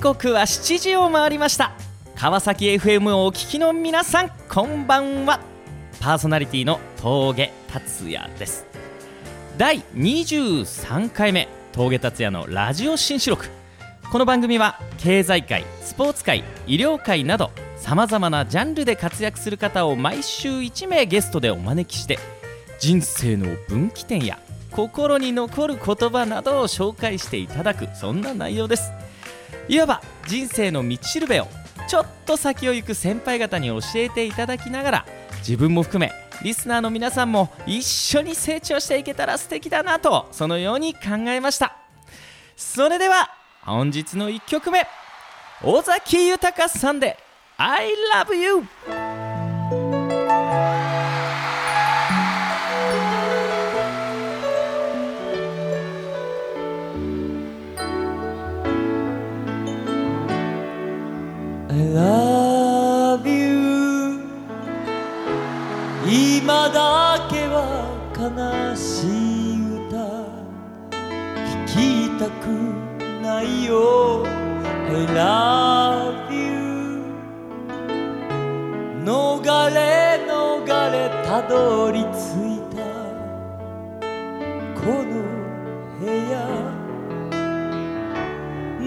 刻は7時を回りました。川崎 FM をお聞きの皆さんこんばんは。パーソナリティの峠達也です。第23回目峠達也のラジオ新四録この番組は経済界スポーツ界医療界などさまざまなジャンルで活躍する方を毎週1名ゲストでお招きして人生の分岐点や心に残る言葉などを紹介していただくそんな内容です。いわば人生の道しるべをちょっと先を行く先輩方に教えていただきながら自分も含めリスナーの皆さんも一緒に成長していけたら素敵だなとそのように考えました。それでは本日の1曲目。尾崎豊さんで「ILOVEYOU しい歌聞きたくないよ。I love you 逃れ逃れたどり着いた。この部屋。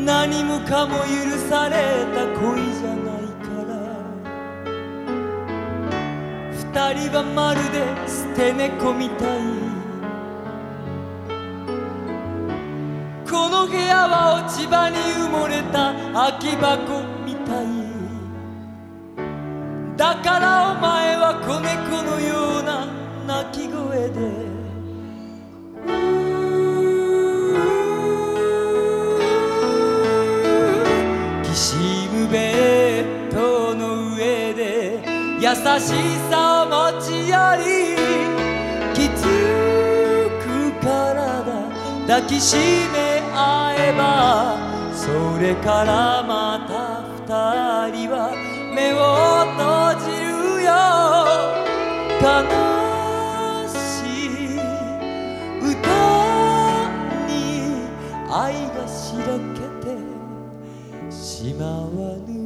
何もかも許された恋じゃないから。二人はまるで捨て猫みたい。落ち葉に埋もれた空き箱みたい。だからお前は子猫のような鳴き声で。きしむベッドの上で優しさを持ち寄りきつく体抱きしめえばそれからまた二人は目を閉じるよ。悲しい歌に愛がしらけてしまわぬ。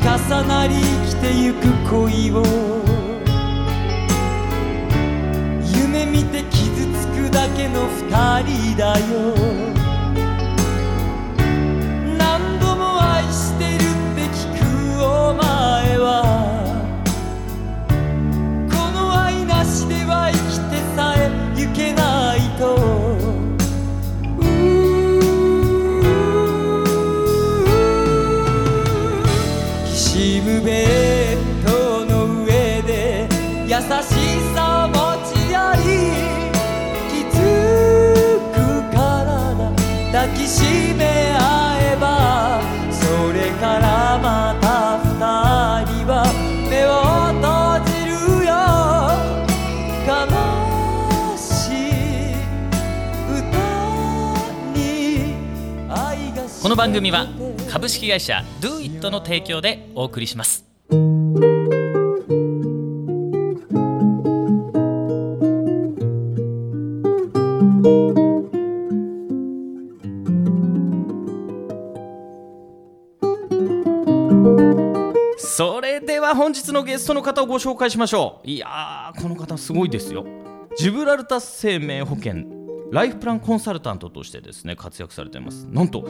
重なり生きてゆく恋を。夢見て傷つくだけの二人だよ。め合えばそれからまた二人は目を閉じるよ。悲しい歌に愛がこの番組は株式会社 DoIt の提供でお送りします。日のゲストの方をご紹介しましょう。いやーこの方すごいですよ。ジブラルタ生命保険ライフプランコンサルタントとしてですね活躍されています。なんと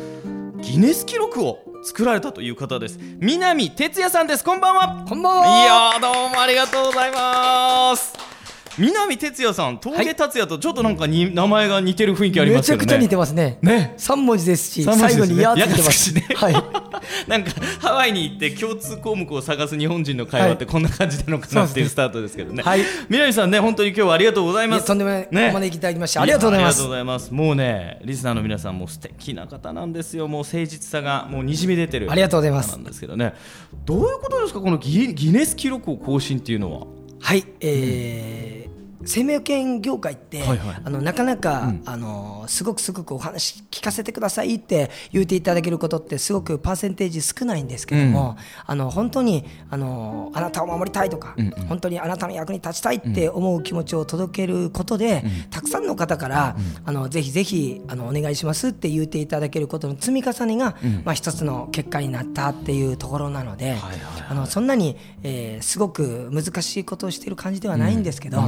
ギネス記録を作られたという方です。南哲也さんです。こんばんは。こんばんは。いやーどうもありがとうございます南哲也さん峠達也とちょっとなんかに、名前が似てる雰囲気ありめますよねちゃくちゃ似てますね。ね三文字ですし、最後にやついてます。ねはい。なんかハワイに行って共通項目を探す日本人の会話ってこんな感じなのかなっていうスタートですけどね。はい南さんね本当に今日はありがとうございます。とんでもないねお招きいただきましてありがとうございますやありがとうございます。もうねリスナーの皆さんも素敵な方なんですよ。もう誠実さがもうにじみ出てる。ありがとうございます方なんですけどね。どういうことですか？このギギネス記録を更新っていうのは。はい、えー生命保険業界って、はいはい。あのなかなか、あのすごくすごくお話聞かせてくださいって言っていただけることってすごくパーセンテージ少ないんですけども、あの本当にあのあなたを守りたいとか、本当にあなたの役に立ちたいって思う気持ちを届けることで、たくさんの方から、あのぜひぜひあのお願いしますって言っていただけることの積み重ねが、まあ、一つの結果になったっていうところなので、あのそんなに、えーすごく難しいことをしている感じではないんですけど、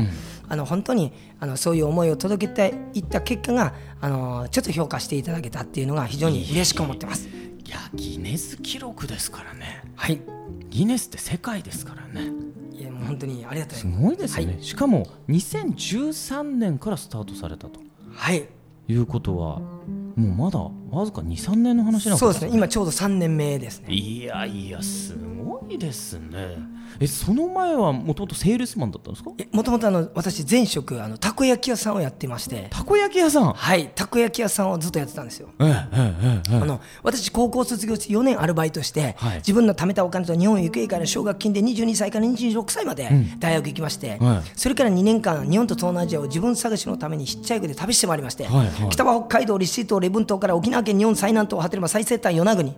あの本当にあのそういう思いを届けていった結果があのちょっと評価していただけたっていうのが非常に嬉しく思ってます。いやギネス記録ですからね。はいギネスって世界ですからね。いやもう本当にありがとうすございます。ごいですよね。しかも2013年からスタートされたと。はい、いうことはもうまだわずか23年の話なのかそうですね。今ちょうど3年目ですね。いやいやすごいですね。えその前はもともとセールスマンだったんですか？もともとあの私前職あのたこ焼き屋さんをやってまして、たこ焼き屋さん？はいたこ焼き屋さんをずっとやってたんですよ。ええええええあの私高校卒業して4年アルバイトして、はい。自分の貯めたお金と日本行方会の奨学金で22歳から26歳まで大学行きまして、はい。それから2年間日本と東南アジアを自分探しのためにヒッチハイクで旅してまいりまして、はいはい。北は北海道利尻島礼文島から沖縄県日本最南端を果てれば最西端与那国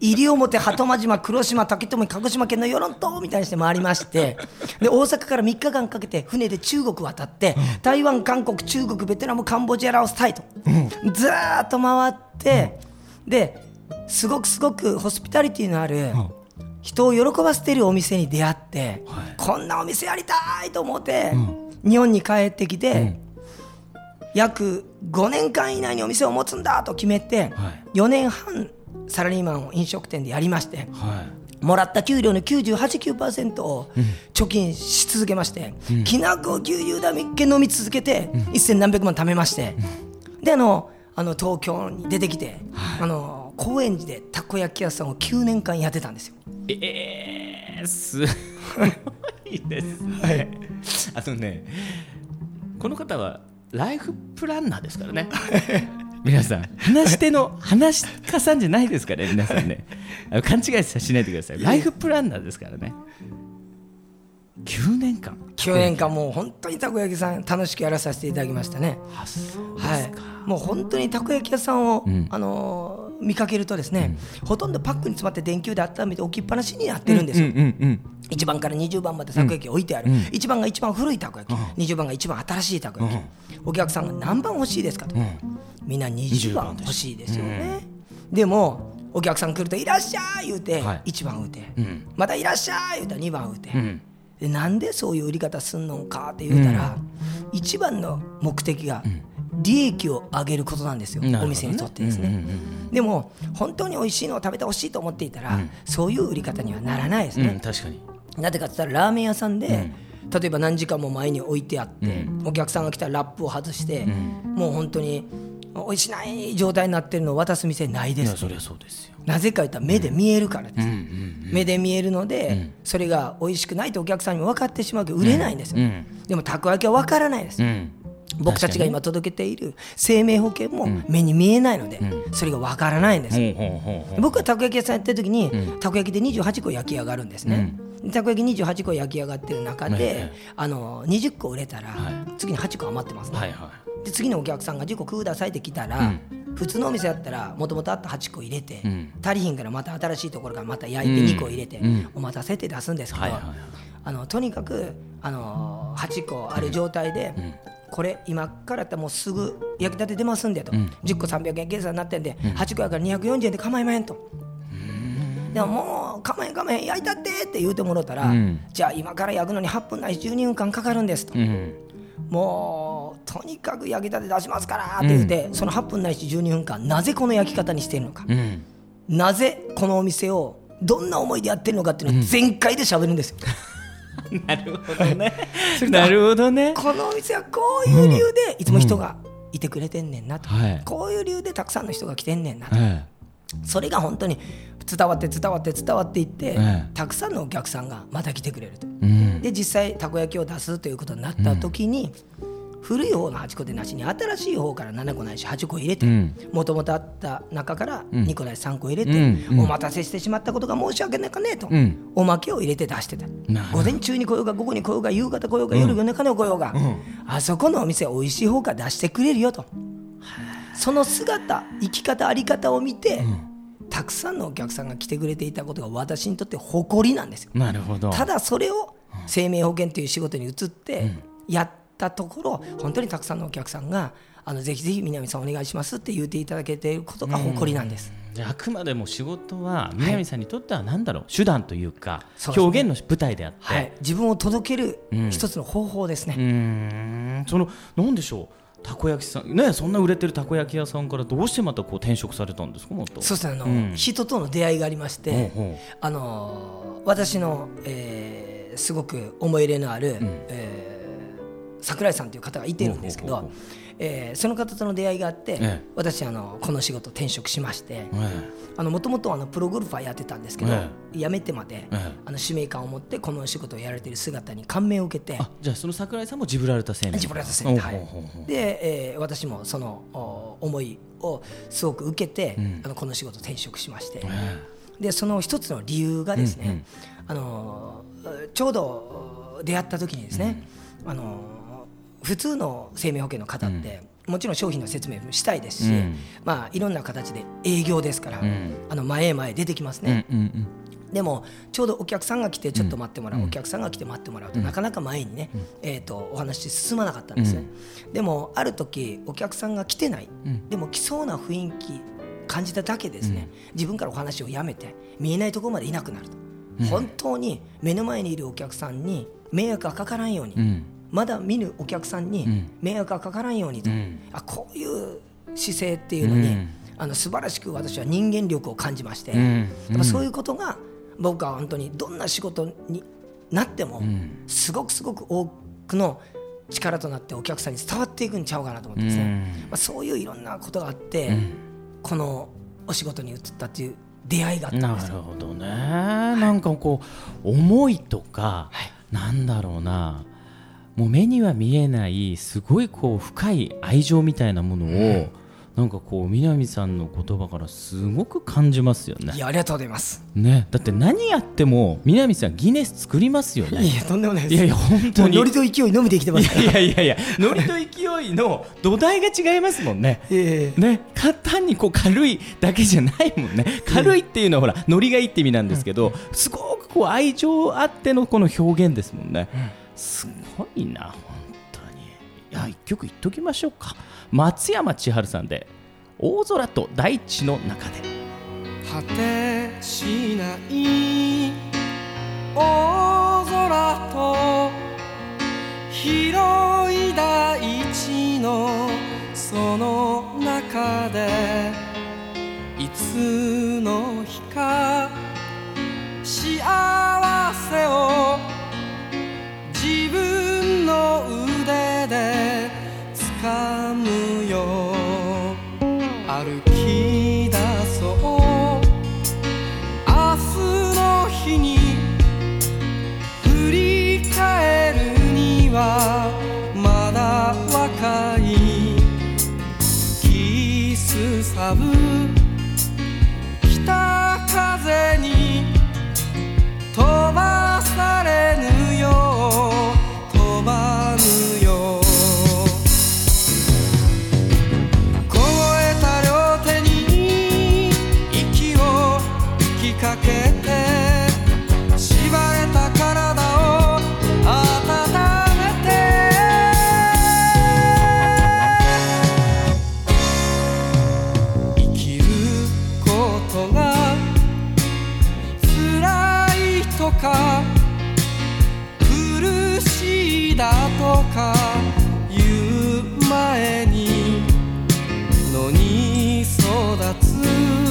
西表鳩間島黒島竹富鹿児島県の与論島みたいにして回りまして で大阪から3日間かけて船で中国渡って、台湾韓国中国ベトナムカンボジアラオスタイと、ずーっと回って、ですごくすごくホスピタリティのある、人を喜ばせているお店に出会って、こんなお店やりたいと思って、日本に帰ってきて、約5年間以内にお店を持つんだと決めて、はい。4年半サラリーマンを飲食店でやりまして、はいもらった給料の98.9%を貯金し続けまして、きなこ牛乳だみっけ飲み続けて、一千何百万貯めまして、であのあの東京に出てきて、あの高円寺でたこ焼き屋さんを9年間やってたんですよ。えー、すごいですね、あのねこの方はライフプランナーですからね 皆さん。話し手の話し家さんじゃないですからね皆さんね。勘違いしないでください。ライフプランナーですからね。9年間。9年間もう本当にたこ焼きさん楽しくやらさせていただきましたね。はい、もう本当にたこ焼き屋さんを、ん。あのー見かけるとですね、ほとんどパックに詰まって電球で温めて置きっぱなしになってるんですよ。うんうんうん1番から20番までたこ焼き置いてある、1番が一番古いたこ焼き、20番が一番新しいたこ焼き、お客さんが何番欲しいですかと、みんな20番欲しいですよね、でもお客さん来ると「いらっしゃい!」言うてはい。1番打て、ん。また「いらっしゃい!」言うたら2番打て、ん。でなんでそういう売り方すんのかって言うたら、一番の目的が利益を上げることなんですよ、ね。お店にとってですね、うんうんうんでも本当に美味しいのを食べてほしいと思っていたら、そういう売り方にはならないですね、うん確かになぜかって言ったらラーメン屋さんで、例えば何時間も前に置いてあって、お客さんが来たらラップを外して、もう本当に美味しない状態になってるのを渡す店ないです。いやそりゃそうですよ。なぜか言ったら目で見えるからです、目で見えるので、それが美味しくないとお客さんにも分かってしまうけど売れないんですよ、うん。でもたこ焼きは分からないです、うん。僕たちが今届けている生命保険も目に見えないので、それが分からないんです、僕はたこ焼き屋さんやってる時に、たこ焼きで28個焼き上がるんですね、たこ焼き28個焼き上がってる中で、えあの20個売れたら、は次に8個余ってますね、で次のお客さんが10個くださいって来たら、普通のお店やったらもともとあった8個入れて、ん。足りひんからまた新しいところからまた焼いて2個入れて、うん。お待たせって出すんですけど、あのとにかくあの8個ある状態で、これ今からやったらもうすぐ焼きたて出ますんでと、10個300円計算になってんで、8個やから240円で構いまへんと。でももう構えん構えん焼いたってって言うてもろたら、うん。じゃあ今から焼くのに8分ないし12分間かかるんですと、いうん。もうとにかく焼きたて出しますからって言って、その8分ないし12分間なぜこの焼き方にしているのか、うん。なぜこのお店をどんな思いでやってるのかっていうのを全開で喋るんですよ、なるほどね。なるほどね。このお店はこういう理由でいつも人がいてくれてんねんなと、はい。こういう理由でたくさんの人が来てんねんなと、えそれが本当に伝わって伝わって伝わっていって、ええ。たくさんのお客さんがまた来てくれると、えうん。で実際たこ焼きを出すということになった時に、古い方の8個でなしに新しい方から7個ないし8個入れてうん。もともとあった中から2個ないし3個入れて、うん。うん。お待たせしてしまったことが申し訳ないかねと、うん。おまけを入れて出してた。午前中に来ようが午後に来ようが夕方来ようが夜夜中に来ようが、あそこのお店美味しい方から出してくれるよと。その姿生き方あり方を見て、たくさんのお客さんが来てくれていたことが私にとって誇りなんですよ。なるほど。ただそれを生命保険という仕事に移ってやったところ本当にたくさんのお客さんがあのぜひぜひ南さんお願いしますって言っていただけていることが誇りなんです。じゃああくまでも仕事は南さんにとっては何だろう、手段というか表現の舞台であって、はい、自分を届けるうん。一つの方法ですね。うーん。そのなんでしょう？たこ焼きさんねそんな売れてるたこ焼き屋さんからどうしてまたこう転職されたんですかもっと。そうですねあの、うん。人との出会いがありまして、ほうほあの私の、えーすごく思い入れのある、えー桜井さんという方がいてるんですけどほうえーその方との出会いがあって、ええ。私あのこの仕事転職しましてえもともとプロゴルファーやってたんですけど、え辞めてまで、ええ。あの使命感を持ってこの仕事をやられている姿に感銘を受けてあじゃあその桜井さんもジブラルタ青年。ジブラルタ青年はい。で、えー私もそのお思いをすごく受けて、うん。あのこの仕事転職しまして、えでその一つの理由がですね、あのちょうど出会った時にですね、あの普通の生命保険の方って、もちろん商品の説明もしたいですし、うん。まあいろんな形で営業ですから、ん。あの前へ前へ出てきますね、でもちょうどお客さんが来てちょっと待ってもらう、お客さんが来て待ってもらうと、なかなか前にね、えー、とお話進まなかったんですね、でもある時お客さんが来てない、ん。でも来そうな雰囲気感じただけですね、自分からお話をやめて見えないところまでいなくなると、本当に目の前にいるお客さんに迷惑がかからんように、うんまだ見ぬお客さんにん。迷惑がかからんようにと、うん。あこういう姿勢っていうのに、うん。あの素晴らしく私は人間力を感じまして、うん。やっぱそういうことが僕は本当にどんな仕事になっても、ん。すごくすごく多くの力となってお客さんに伝わっていくんちゃうかなと思ってですね、うん。まあ、そういういろんなことがあって、このお仕事に移ったっていう出会いがあったんなでするほどね、なんかこう思いとか、なんだろうなもう目には見えないすごいこう深い愛情みたいなものを、なんかこう南さんの言葉からすごく感じますよね。いやありがとうございます。ね。だって何やっても南さんギネス作りますよね。いやとんでもないです。いやいや本当に。ノリと勢いのみできてますから。いやいやいやノリと勢いの土台が違いますもんね。ええ。ね、か単にこう軽いだけじゃないもんね。軽いっていうのはほらノリがいいって意味なんですけど、すごくこう愛情あってのこの表現ですもんね、すごいな本当に。いや一曲言っときましょうか。松山千春さんで「大空と大地の中で」果てしない大空と広い大地のその中でいつの日か幸せをとか苦しいだとか言う前にのに育つ。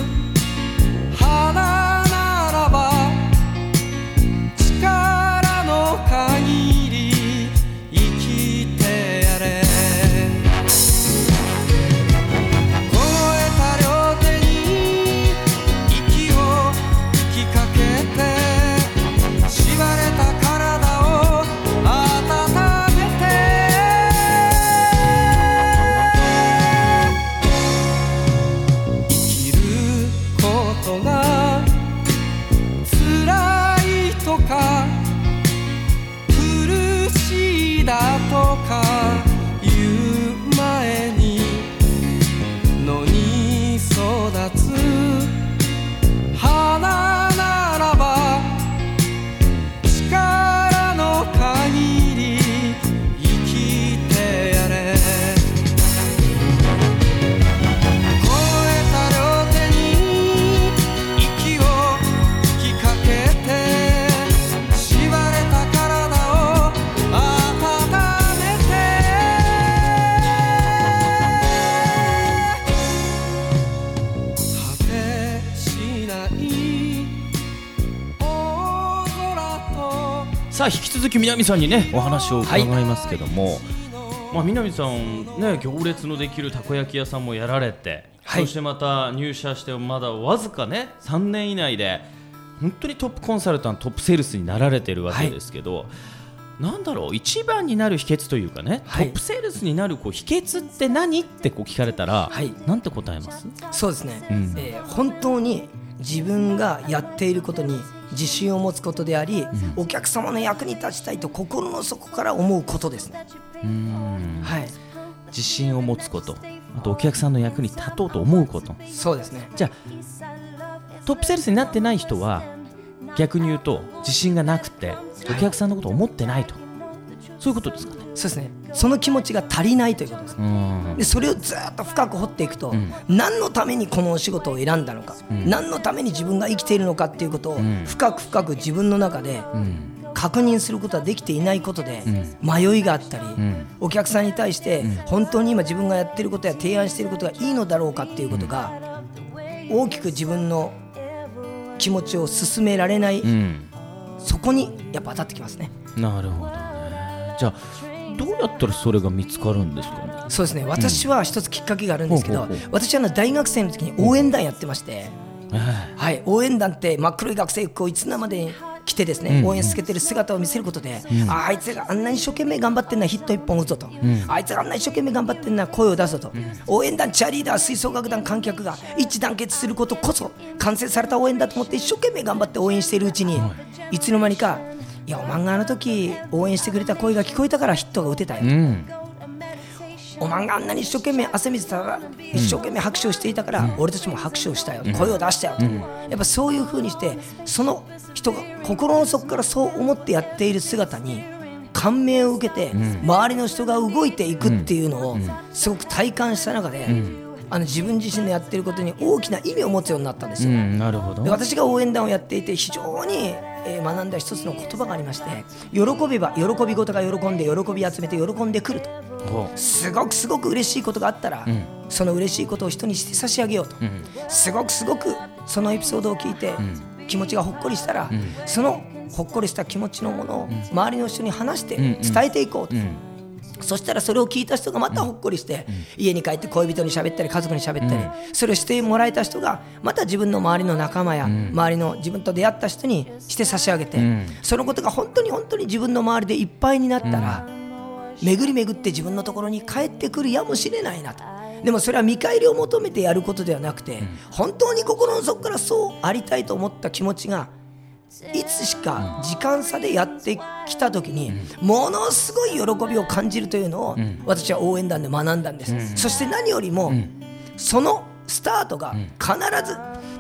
き南さんにねお話を伺い。ますけども、まあ、南さんね行列のできるたこ焼き屋さんもやられて、はい。そしてまた入社してまだわずかね3年以内で本当にトップコンサルタントトップセールスになられてるわけですけど、なんだろう一番になる秘訣というかね、はい。トップセールスになるこう秘訣って何ってこう聞かれたら、はい。なんて答えます？そうですね、うん。えー本当に自分がやっていることに自信を持つことであり、お客様の役に立ちたいと心の底から思うことですね。うん。はい、自信を持つこと。あとお客さんの役に立とうと思うこと。そうですね。じゃあトップセールスになってない人は逆に言うと自信がなくてお客さんのことを思ってないと、そういうことですかねそうですね。その気持ちが足りないということですでそれをずっと深く掘っていくと、ん。何のためにこのお仕事を選んだのか、何のために自分が生きているのかっていうことをん。深く深く自分の中でうん。確認することはできていないことで、迷いがあったり、ん。お客さんに対して本当に今自分がやってることや提案していることがいいのだろうかっていうことが大きく自分の気持ちを進められない、うん。そこにやっぱ当たってきますね。なるほどね。じゃあどうやったらそれが見つかるんですか？ねそうですね。私は一つきっかけがあるんですけど、ほうほうほう。私は大学生の時に応援団やってまして、えはい、応援団って真っ黒い学生服をいつまでに着てですね、応援つけてる姿を見せることで、ああいつがあんなに一生懸命頑張ってんなヒット一本打つぞと、あいつがあんなに一生懸命頑張ってんな声を出すぞと、応援団チアリーダー吹奏楽団観客が一致団結することこそ完成された応援だと思って一生懸命頑張って応援しているうちに、いつの間にかいやお前があの時応援してくれた声が聞こえたからヒットが打てたよ、うん。お前があんなに一生懸命汗水たら一生懸命拍手をしていたから、俺たちも拍手をしたよ、声を出したよと、やっぱそういう風にしてその人が心の底からそう思ってやっている姿に感銘を受けて、周りの人が動いていくっていうのをすごく体感した中で、あの自分自身のやっていることに大きな意味を持つようになったんですよ。うん。なるほど。で私が応援団をやっていて非常に、えー学んだ一つの言葉がありまして喜べば喜び事が喜んで喜び集めて喜んでくると。ほすごくすごく嬉しいことがあったら、その嬉しいことを人にして差し上げようと、すごくすごくそのエピソードを聞いて、気持ちがほっこりしたら、そのほっこりした気持ちのものを周りの人に話して伝えていこうと。そしたらそれを聞いた人がまたほっこりして、家に帰って恋人に喋ったり家族に喋ったり、それをしてもらえた人がまた自分の周りの仲間や、周りの自分と出会った人にして差し上げて、ん。そのことが本当に本当に自分の周りでいっぱいになったら、巡り巡って自分のところに帰ってくるやもしれないなと。でもそれは見返りを求めてやることではなくて、本当に心の底からそうありたいと思った気持ちがいつしか時間差でやってきた時にものすごい喜びを感じるというのを私は応援団で学んだんです、そして何よりもそのスタートが必ず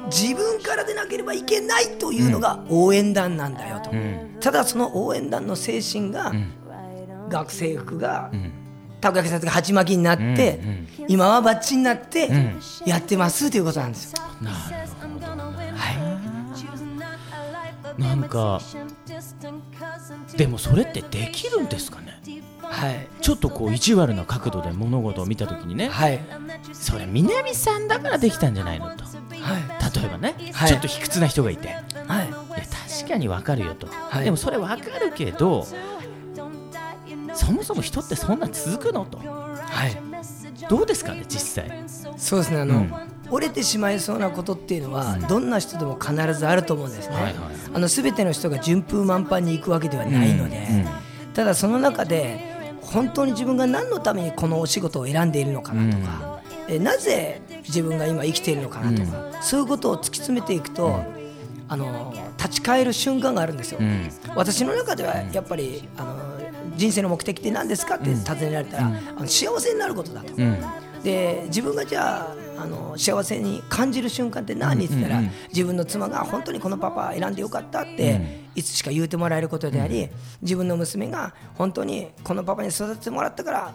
自分からでなければいけないというのが応援団なんだよと、ただその応援団の精神が学生服がたこ焼きさんが鉢巻きになって今はバッチになってやってますということなんですよ。なるほど。はいなんかでもそれってできるんですかね？はい。ちょっとこう意地悪な角度で物事を見たときにね、はい。それ南さんだからできたんじゃないのと。はい。例えばね、はい。ちょっと卑屈な人がいて。い。やはい確かにわかるよと、はい。でもそれわかるけどそもそも人ってそんな続くのと。はい。どうですかね実際？そうですねあの、うん折れてしまいそうなことっていうのは、どんな人でも必ずあると思うんですね、はいはいあの全ての人が順風満帆に行くわけではないので、うん。うん。ただその中で本当に自分が何のためにこのお仕事を選んでいるのかなとか、えなぜ自分が今生きているのかなとか、そういうことを突き詰めていくと、あの立ち返る瞬間があるんですよ、うん。私の中ではやっぱりあの人生の目的って何ですかって尋ねられたら、あの幸せになることだと、うんで自分がじゃああの幸せに感じる瞬間って何って言ったら、自分の妻が本当にこのパパ選んでよかったって、いつしか言うてもらえることであり、自分の娘が本当にこのパパに育ててもらったから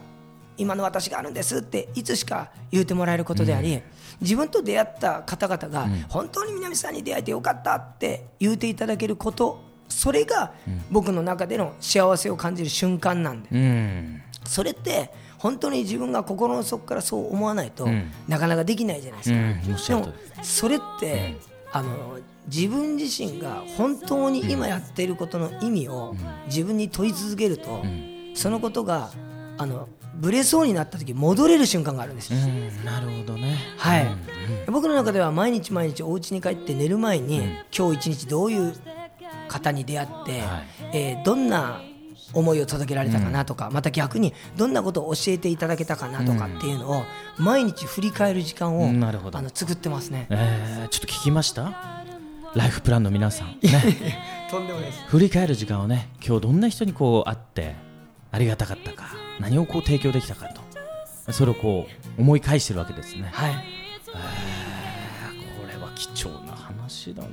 今の私があるんですっていつしか言うてもらえることであり、自分と出会った方々が本当に南さんに出会えてよかったって言うていただけることそれが僕の中での幸せを感じる瞬間なんでうん。それって本当に自分が心の底からそう思わないと、なかなかできないじゃないですか。でもそれって、あの自分自身が本当に今やっていることの意味を自分に問い続けると、そのことがあのブレそうになった時戻れる瞬間があるんですよ。うん。なるほどね。はい、僕の中では毎日毎日お家に帰って寝る前に、今日一日どういう方に出会って、はい。えーどんな思いを届けられたかなとか、また逆にどんなことを教えていただけたかなとかっていうのを毎日振り返る時間を、うんなるほど。あの作ってますね。えーちょっと聞きました？ライフプランの皆さん。ね。とんでもないです。振り返る時間をね今日どんな人にこう会ってありがたかったか何をこう提供できたかとそれをこう思い返してるわけですね。はい。これは貴重な話だな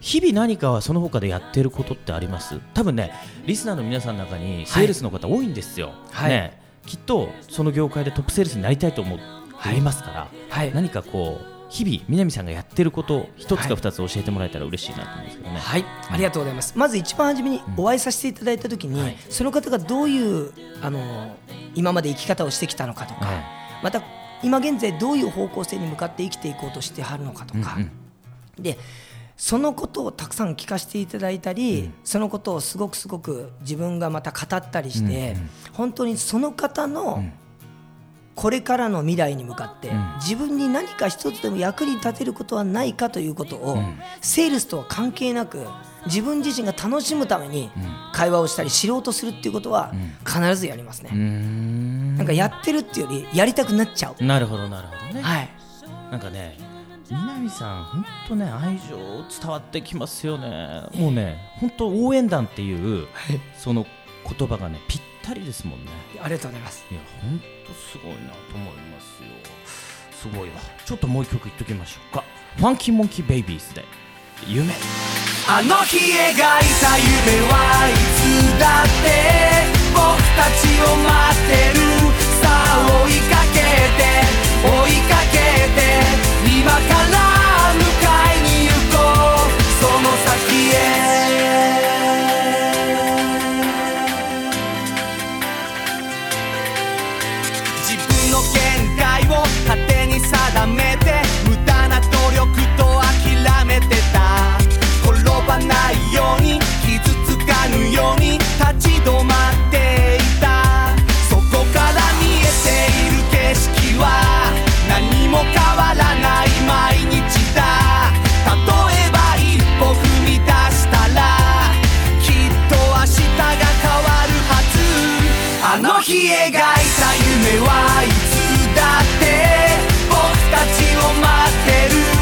日々何かはその他でやってることってあります？多分ねリスナーの皆さんの中にセールスの方多いんですよ、はい。ね、きっとその業界でトップセールスになりたいと思っていますから、はい。何かこう日々南さんがやってること一つはいか二つ教えてもらえたら嬉しいなと思うんですけどね、はい、ありがとうございます。まず一番初めにお会いさせていただいたときに、その方がどういうあの今まで生き方をしてきたのかとか、はい。また今現在どういう方向性に向かって生きていこうとしてはるのかとか、でそのことをたくさん聞かせていただいたり、そのことをすごくすごく自分がまた語ったりして、本当にその方のこれからの未来に向かって、自分に何か一つでも役に立てることはないかということを、セールスとは関係なく自分自身が楽しむために会話をしたり知ろうとするっていうことは必ずやりますね、ん。なんかやってるっていうよりやりたくなっちゃう、なるほどなるほどね、はい。なんかね南さん本当ね愛情伝わってきますよね。もうね本当応援団っていうその言葉がねぴったりですもんね。ありがとうございます。いや本当すごいなと思いますよ。すごいわ。ちょっともう一曲いっときましょうか。ファンキーモンキーベイビーズで夢。あの日描いた夢はいつだって僕たちを待ってる。さあ追いかけて追いかけて今から日描いた夢はいつだって僕たちを待ってる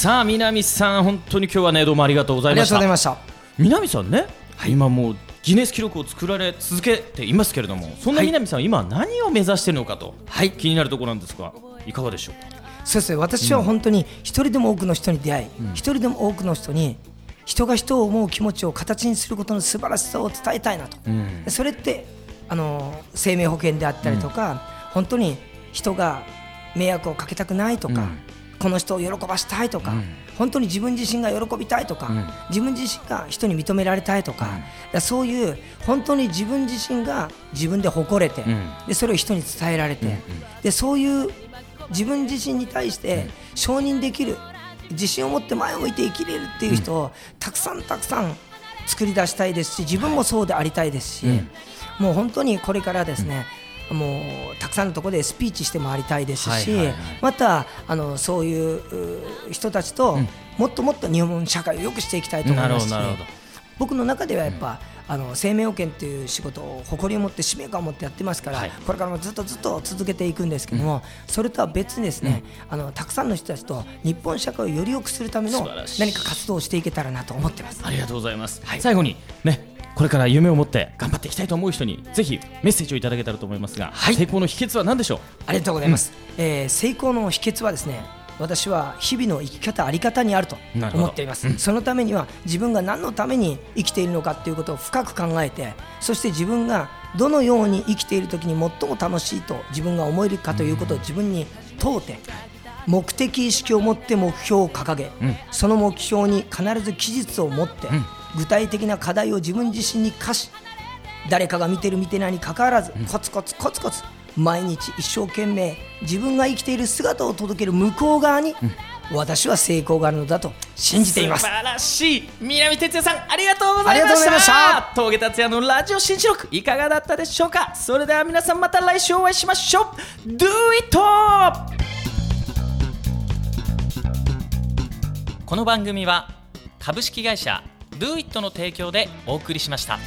さあ南さん本当に今日はねどうもありがとうございました。とうございました。南さんね、今もうギネス記録を作られ続けていますけれどもそんな南さん、今何を目指しているのかと、はい。気になるところなんですがいかがでしょうか？そうですね。私は本当に一人でも多くの人に出会い一人でも多くの人に人が人を思う気持ちを形にすることの素晴らしさを伝えたいなと、それってあの生命保険であったりとか、本当に人が迷惑をかけたくないとか、この人を喜ばしたいとか、本当に自分自身が喜びたいとか、自分自身が人に認められたいとか,、だからそういう本当に自分自身が自分で誇れて、でそれを人に伝えられて、でそういう自分自身に対して承認できる自信を持って前を向いて生きれるっていう人をたくさんたくさん作り出したいですし自分もそうでありたいですし、もう本当にこれからですね、もうたくさんのところでスピーチして回りたいですし、はいはいはい。またあのそういうう人たちともっともっと日本社会を良くしていきたいと思いますしなるほどなるほど。僕の中ではやっぱ、あの生命保険っていう仕事を誇りを持って使命感を持ってやってますから、はい。これからもずっとずっと続けていくんですけども、それとは別にですね、あのたくさんの人たちと日本社会をより良くするための何か活動をしていけたらなと思ってます。ありがとうございます、はい。最後にねこれから夢を持って頑張っていきたいと思う人にぜひメッセージをいただけたらと思いますが、はい。成功の秘訣は何でしょう？ありがとうございます、えー成功の秘訣はですね私は日々の生き方あり方にあると思っています、そのためには自分が何のために生きているのかということを深く考えてそして自分がどのように生きている時に最も楽しいと自分が思えるかということを自分に問うて目的意識を持って目標を掲げ、その目標に必ず期日を持って、具体的な課題を自分自身に課し誰かが見てる見てないにかかわらず、コツコツコツコツ毎日一生懸命自分が生きている姿を届ける向こう側に、私は成功があるのだと信じています。素晴らしい南哲也さんありがとうございました。峠達也のラジオ新記録いかがだったでしょうか？それでは皆さんまた来週お会いしましょう。Do it! この番組は株式会社 Do it の提供でお送りしました。